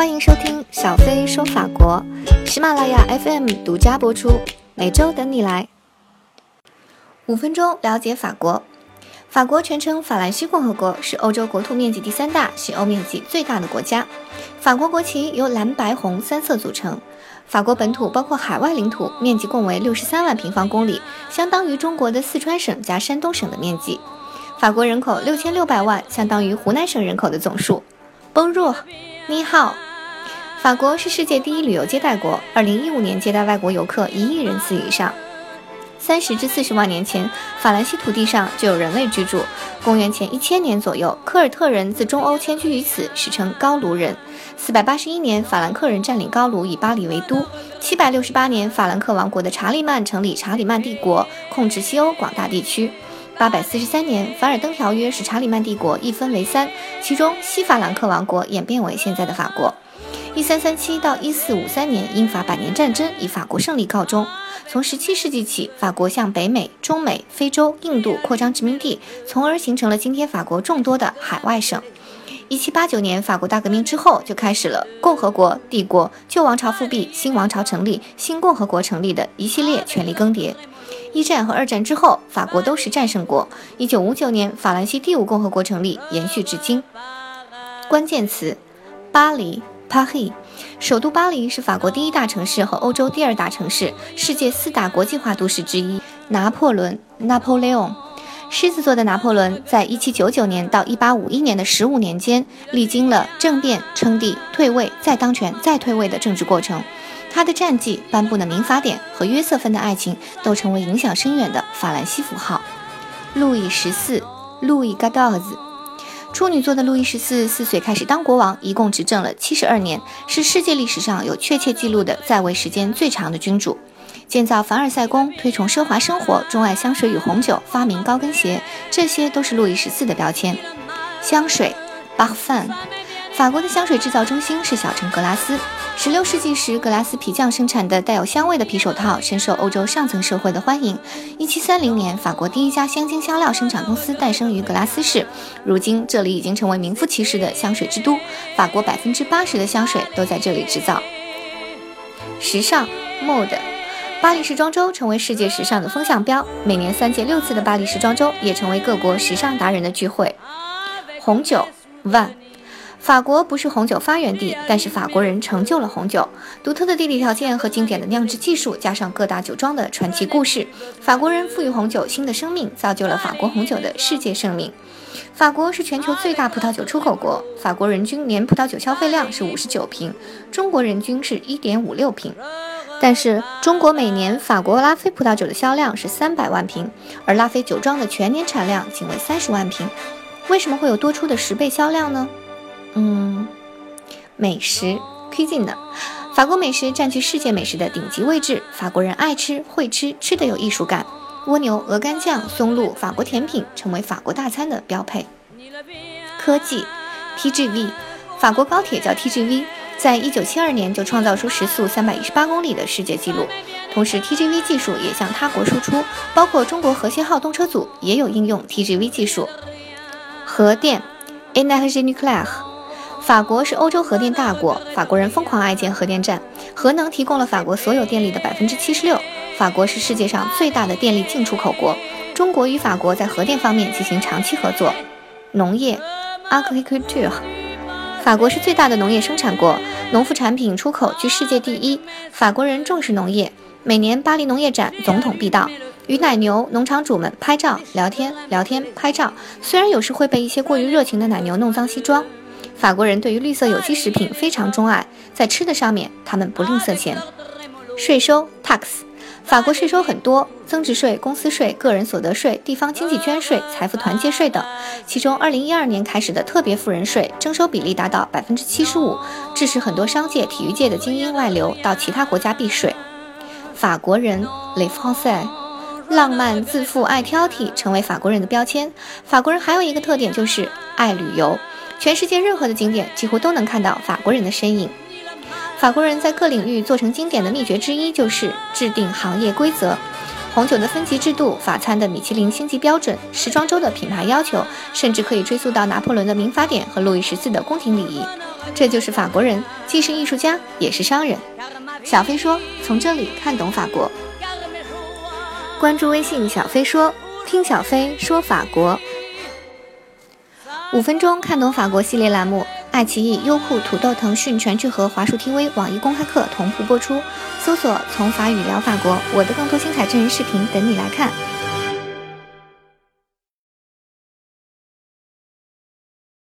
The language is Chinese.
欢迎收听小飞说法国，喜马拉雅 FM 独家播出，每周等你来。五分钟了解法国。法国全称法兰西共和国，是欧洲国土面积第三大、西欧面积最大的国家。法国国旗由蓝、白、红三色组成。法国本土包括海外领土，面积共为六十三万平方公里，相当于中国的四川省加山东省的面积。法国人口六千六百万，相当于湖南省人口的总数。Bonjour，你好。法国是世界第一旅游接待国，二零一五年接待外国游客一亿人次以上。三十至四十万年前，法兰西土地上就有人类居住。公元前一千年左右，科尔特人自中欧迁居于此，史称高卢人。四百八十一年，法兰克人占领高卢，以巴黎为都。七百六十八年，法兰克王国的查理曼成立查理曼帝国，控制西欧广大地区。八百四十三年，凡尔登条约使查理曼帝国一分为三，其中西法兰克王国演变为现在的法国。一三三七到一四五三年，英法百年战争以法国胜利告终。从十七世纪起，法国向北美、中美、非洲、印度扩张殖民地，从而形成了今天法国众多的海外省。一七八九年，法国大革命之后，就开始了共和国、帝国、旧王朝复辟、新王朝成立、新共和国成立的一系列权力更迭。一战和二战之后，法国都是战胜国。一九五九年，法兰西第五共和国成立，延续至今。关键词：巴黎。巴黎，首都巴黎是法国第一大城市和欧洲第二大城市，世界四大国际化都市之一。拿破仑 （Napoleon），狮子座的拿破仑，在1799年到1851年的十五年间，历经了政变、称帝、退位、再当权、再退位的政治过程。他的战绩、颁布的民法典和约瑟芬的爱情，都成为影响深远的法兰西符号。路易十四，路易 Gadoz。处女座的路易十四四岁开始当国王，一共执政了七十二年，是世界历史上有确切记录的在位时间最长的君主。建造凡尔赛宫，推崇奢华生活，钟爱香水与红酒，发明高跟鞋，这些都是路易十四的标签。香水 b a r f u m 法国的香水制造中心是小城格拉斯。十六世纪时，格拉斯皮匠生产的带有香味的皮手套深受欧洲上层社会的欢迎。一七三零年，法国第一家香精香料生产公司诞生于格拉斯市。如今，这里已经成为名副其实的香水之都。法国百分之八十的香水都在这里制造。时尚 mode，巴黎时装周成为世界时尚的风向标。每年三届六次的巴黎时装周也成为各国时尚达人的聚会。红酒 vin。法国不是红酒发源地，但是法国人成就了红酒。独特的地理条件和经典的酿制技术，加上各大酒庄的传奇故事，法国人赋予红酒新的生命，造就了法国红酒的世界盛名。法国是全球最大葡萄酒出口国，法国人均年葡萄酒消费量是五十九瓶，中国人均是一点五六瓶。但是中国每年法国拉菲葡萄酒的销量是三百万瓶，而拉菲酒庄的全年产量仅为三十万瓶，为什么会有多出的十倍销量呢？嗯，美食 cuisine，法国美食占据世界美食的顶级位置。法国人爱吃、会吃，吃的有艺术感。蜗牛、鹅肝酱、松露，法国甜品成为法国大餐的标配。科技 TGV，法国高铁叫 TGV，在一九七二年就创造出时速三百一十八公里的世界纪录。同时，TGV 技术也向他国输出，包括中国和谐号动车组也有应用 TGV 技术。核电 Energie nucléaire。法国是欧洲核电大国，法国人疯狂爱建核电站，核能提供了法国所有电力的百分之七十六。法国是世界上最大的电力进出口国，中国与法国在核电方面进行长期合作。农业，agriculture，法国是最大的农业生产国，农副产品出口居世界第一。法国人重视农业，每年巴黎农业展总统必到，与奶牛农场主们拍照聊天，聊天拍照。虽然有时会被一些过于热情的奶牛弄脏西装。法国人对于绿色有机食品非常钟爱，在吃的上面他们不吝啬钱。税收 tax，法国税收很多，增值税、公司税、个人所得税、地方经济捐税、财富团结税等。其中，二零一二年开始的特别富人税征收比例达到百分之七十五，致使很多商界、体育界的精英外流到其他国家避税。法国人 les Français，浪漫、自负、爱挑剔成为法国人的标签。法国人还有一个特点就是爱旅游。全世界任何的景点几乎都能看到法国人的身影。法国人在各领域做成经典的秘诀之一就是制定行业规则。红酒的分级制度、法餐的米其林星级标准、时装周的品牌要求，甚至可以追溯到拿破仑的民法典和路易十四的宫廷礼仪。这就是法国人，既是艺术家，也是商人。小飞说：“从这里看懂法国。”关注微信小飞说，听小飞说法国。五分钟看懂法国系列栏目，爱奇艺、优酷、土豆、腾讯全聚合、华数 TV、网易公开课同步播出。搜索“从法语聊法国”，我的更多精彩真人视频等你来看。